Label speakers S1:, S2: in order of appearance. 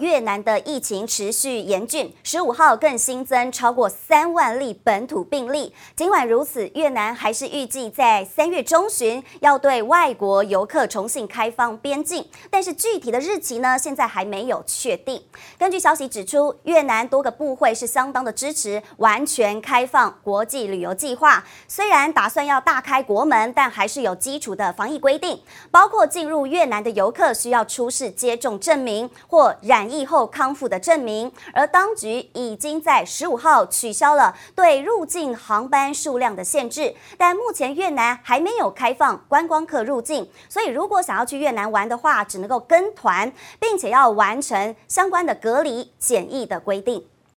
S1: 越南的疫情持续严峻，十五号更新增超过三万例本土病例。尽管如此，越南还是预计在三月中旬要对外国游客重新开放边境，但是具体的日期呢，现在还没有确定。根据消息指出，越南多个部会是相当的支持完全开放国际旅游计划。虽然打算要大开国门，但还是有基础的防疫规定，包括进入越南的游客需要出示接种证明或染疫后康复的证明，而当局已经在十五号取消了对入境航班数量的限制，但目前越南还没有开放观光客入境，所以如果想要去越南玩的话，只能够跟团，并且要完成相关的隔离检疫的规定。